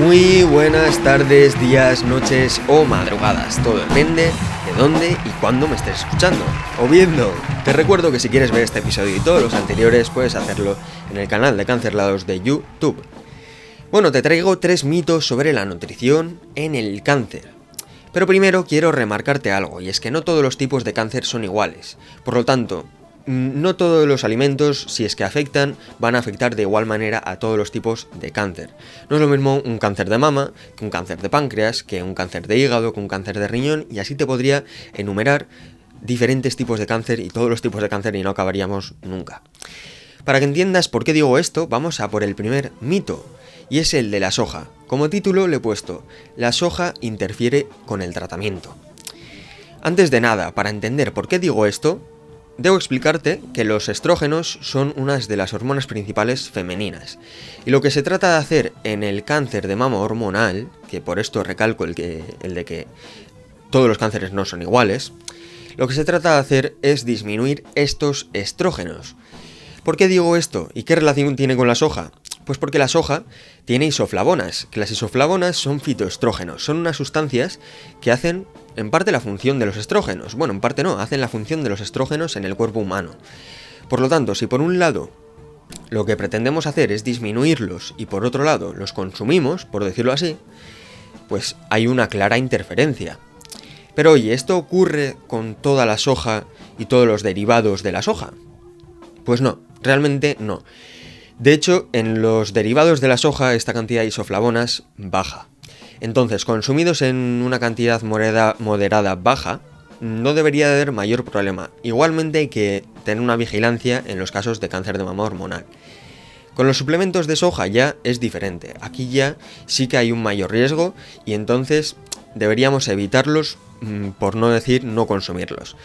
Muy buenas tardes, días, noches o madrugadas. Todo depende de dónde y cuándo me estés escuchando o viendo. Te recuerdo que si quieres ver este episodio y todos los anteriores puedes hacerlo en el canal de Cancelados de YouTube. Bueno, te traigo tres mitos sobre la nutrición en el cáncer. Pero primero quiero remarcarte algo, y es que no todos los tipos de cáncer son iguales. Por lo tanto, no todos los alimentos, si es que afectan, van a afectar de igual manera a todos los tipos de cáncer. No es lo mismo un cáncer de mama que un cáncer de páncreas, que un cáncer de hígado, que un cáncer de riñón, y así te podría enumerar diferentes tipos de cáncer y todos los tipos de cáncer y no acabaríamos nunca. Para que entiendas por qué digo esto, vamos a por el primer mito, y es el de la soja. Como título le he puesto, la soja interfiere con el tratamiento. Antes de nada, para entender por qué digo esto, Debo explicarte que los estrógenos son unas de las hormonas principales femeninas. Y lo que se trata de hacer en el cáncer de mama hormonal, que por esto recalco el, que, el de que todos los cánceres no son iguales, lo que se trata de hacer es disminuir estos estrógenos. ¿Por qué digo esto? ¿Y qué relación tiene con la soja? Pues porque la soja tiene isoflavonas, que las isoflavonas son fitoestrógenos, son unas sustancias que hacen en parte la función de los estrógenos. Bueno, en parte no, hacen la función de los estrógenos en el cuerpo humano. Por lo tanto, si por un lado lo que pretendemos hacer es disminuirlos y por otro lado los consumimos, por decirlo así, pues hay una clara interferencia. Pero oye, ¿esto ocurre con toda la soja y todos los derivados de la soja? Pues no, realmente no. De hecho, en los derivados de la soja esta cantidad de isoflavonas baja. Entonces, consumidos en una cantidad moderada baja, no debería haber mayor problema. Igualmente hay que tener una vigilancia en los casos de cáncer de mama hormonal. Con los suplementos de soja ya es diferente. Aquí ya sí que hay un mayor riesgo y entonces deberíamos evitarlos, mm, por no decir no consumirlos.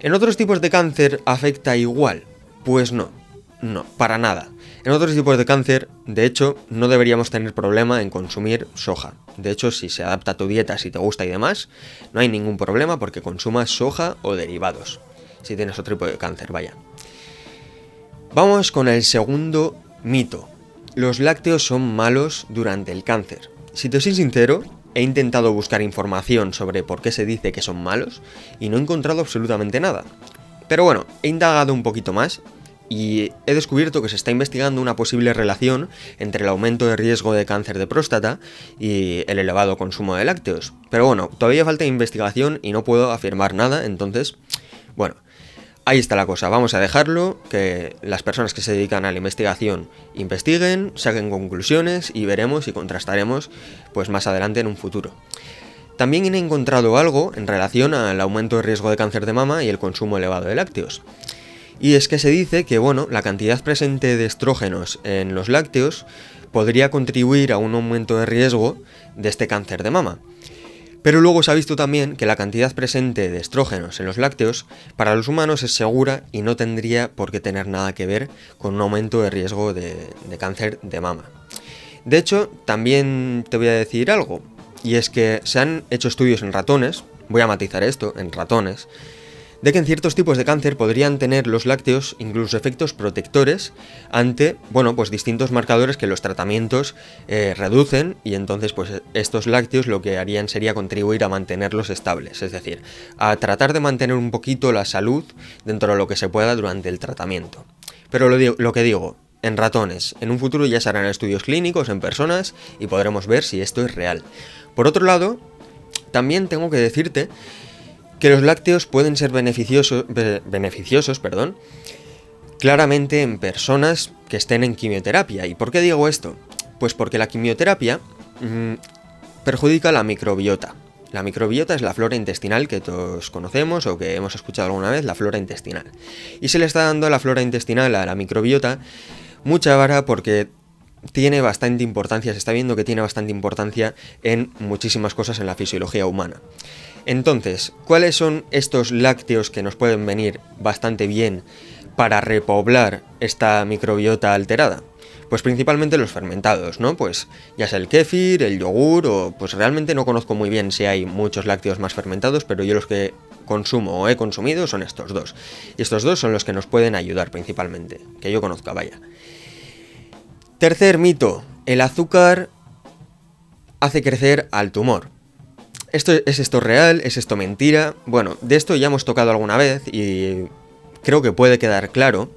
¿En otros tipos de cáncer afecta igual? Pues no, no, para nada. En otros tipos de cáncer, de hecho, no deberíamos tener problema en consumir soja. De hecho, si se adapta a tu dieta, si te gusta y demás, no hay ningún problema porque consumas soja o derivados. Si tienes otro tipo de cáncer, vaya. Vamos con el segundo mito. Los lácteos son malos durante el cáncer. Si te soy sincero, he intentado buscar información sobre por qué se dice que son malos y no he encontrado absolutamente nada. Pero bueno, he indagado un poquito más y he descubierto que se está investigando una posible relación entre el aumento de riesgo de cáncer de próstata y el elevado consumo de lácteos. Pero bueno, todavía falta investigación y no puedo afirmar nada, entonces, bueno, ahí está la cosa. Vamos a dejarlo, que las personas que se dedican a la investigación investiguen, saquen conclusiones y veremos y contrastaremos pues más adelante en un futuro. También he encontrado algo en relación al aumento de riesgo de cáncer de mama y el consumo elevado de lácteos. Y es que se dice que, bueno, la cantidad presente de estrógenos en los lácteos podría contribuir a un aumento de riesgo de este cáncer de mama. Pero luego se ha visto también que la cantidad presente de estrógenos en los lácteos para los humanos es segura y no tendría por qué tener nada que ver con un aumento de riesgo de, de cáncer de mama. De hecho, también te voy a decir algo, y es que se han hecho estudios en ratones, voy a matizar esto, en ratones, de que en ciertos tipos de cáncer podrían tener los lácteos incluso efectos protectores ante, bueno, pues distintos marcadores que los tratamientos eh, reducen y entonces pues estos lácteos lo que harían sería contribuir a mantenerlos estables, es decir, a tratar de mantener un poquito la salud dentro de lo que se pueda durante el tratamiento. Pero lo, lo que digo, en ratones. En un futuro ya se harán estudios clínicos en personas y podremos ver si esto es real. Por otro lado, también tengo que decirte que los lácteos pueden ser beneficiosos, beneficiosos perdón, claramente en personas que estén en quimioterapia. ¿Y por qué digo esto? Pues porque la quimioterapia mm, perjudica la microbiota. La microbiota es la flora intestinal que todos conocemos o que hemos escuchado alguna vez, la flora intestinal. Y se le está dando a la flora intestinal, a la microbiota, mucha vara porque tiene bastante importancia, se está viendo que tiene bastante importancia en muchísimas cosas en la fisiología humana. Entonces, ¿cuáles son estos lácteos que nos pueden venir bastante bien para repoblar esta microbiota alterada? Pues principalmente los fermentados, ¿no? Pues ya sea el kéfir, el yogur o pues realmente no conozco muy bien si hay muchos lácteos más fermentados, pero yo los que consumo o he consumido son estos dos. Y estos dos son los que nos pueden ayudar principalmente, que yo conozca, vaya. Tercer mito, el azúcar hace crecer al tumor. ¿Esto, ¿Es esto real? ¿Es esto mentira? Bueno, de esto ya hemos tocado alguna vez y creo que puede quedar claro.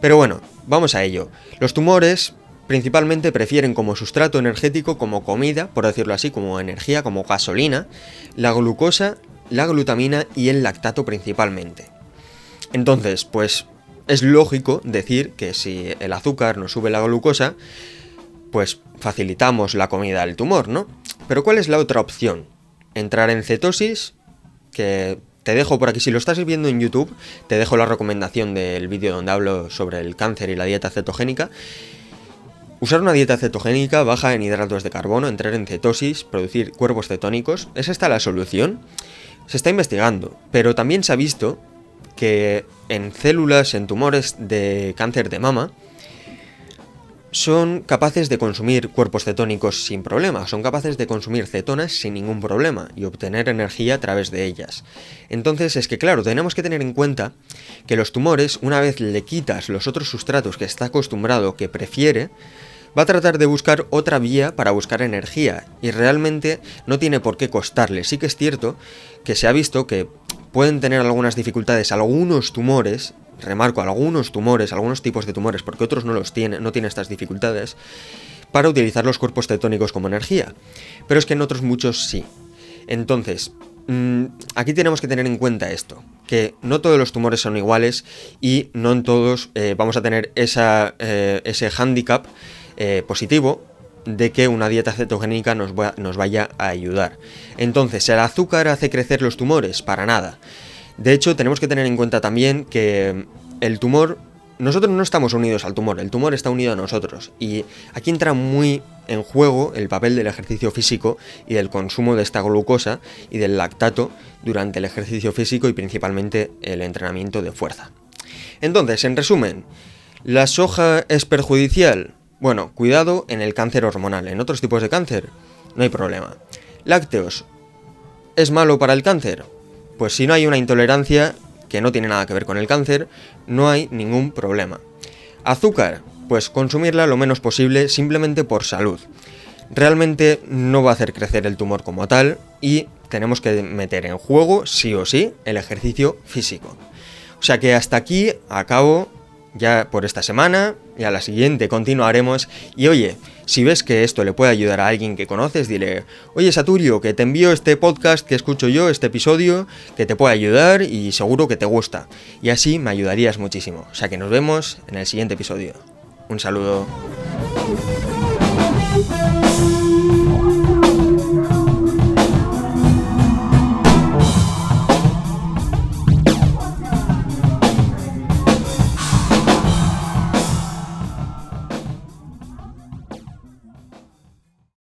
Pero bueno, vamos a ello. Los tumores principalmente prefieren como sustrato energético, como comida, por decirlo así, como energía, como gasolina, la glucosa, la glutamina y el lactato principalmente. Entonces, pues es lógico decir que si el azúcar nos sube la glucosa, pues facilitamos la comida al tumor, ¿no? Pero ¿cuál es la otra opción? Entrar en cetosis, que te dejo por aquí, si lo estás viendo en YouTube, te dejo la recomendación del vídeo donde hablo sobre el cáncer y la dieta cetogénica. Usar una dieta cetogénica baja en hidratos de carbono, entrar en cetosis, producir cuerpos cetónicos, ¿es esta la solución? Se está investigando, pero también se ha visto que en células, en tumores de cáncer de mama, son capaces de consumir cuerpos cetónicos sin problema, son capaces de consumir cetonas sin ningún problema y obtener energía a través de ellas. Entonces es que claro, tenemos que tener en cuenta que los tumores, una vez le quitas los otros sustratos que está acostumbrado, que prefiere, va a tratar de buscar otra vía para buscar energía y realmente no tiene por qué costarle. Sí que es cierto que se ha visto que pueden tener algunas dificultades algunos tumores remarco, algunos tumores, algunos tipos de tumores, porque otros no los tienen, no tienen estas dificultades, para utilizar los cuerpos cetónicos como energía. Pero es que en otros muchos sí. Entonces, mm, aquí tenemos que tener en cuenta esto, que no todos los tumores son iguales y no en todos eh, vamos a tener esa, eh, ese hándicap eh, positivo de que una dieta cetogénica nos, nos vaya a ayudar. Entonces, ¿el azúcar hace crecer los tumores? Para nada. De hecho, tenemos que tener en cuenta también que el tumor, nosotros no estamos unidos al tumor, el tumor está unido a nosotros. Y aquí entra muy en juego el papel del ejercicio físico y del consumo de esta glucosa y del lactato durante el ejercicio físico y principalmente el entrenamiento de fuerza. Entonces, en resumen, ¿la soja es perjudicial? Bueno, cuidado en el cáncer hormonal, en otros tipos de cáncer no hay problema. Lácteos, ¿es malo para el cáncer? Pues si no hay una intolerancia que no tiene nada que ver con el cáncer, no hay ningún problema. Azúcar, pues consumirla lo menos posible simplemente por salud. Realmente no va a hacer crecer el tumor como tal y tenemos que meter en juego, sí o sí, el ejercicio físico. O sea que hasta aquí acabo ya por esta semana y a la siguiente continuaremos. Y oye, si ves que esto le puede ayudar a alguien que conoces, dile, oye Saturio, que te envío este podcast que escucho yo, este episodio, que te puede ayudar y seguro que te gusta. Y así me ayudarías muchísimo. O sea que nos vemos en el siguiente episodio. Un saludo.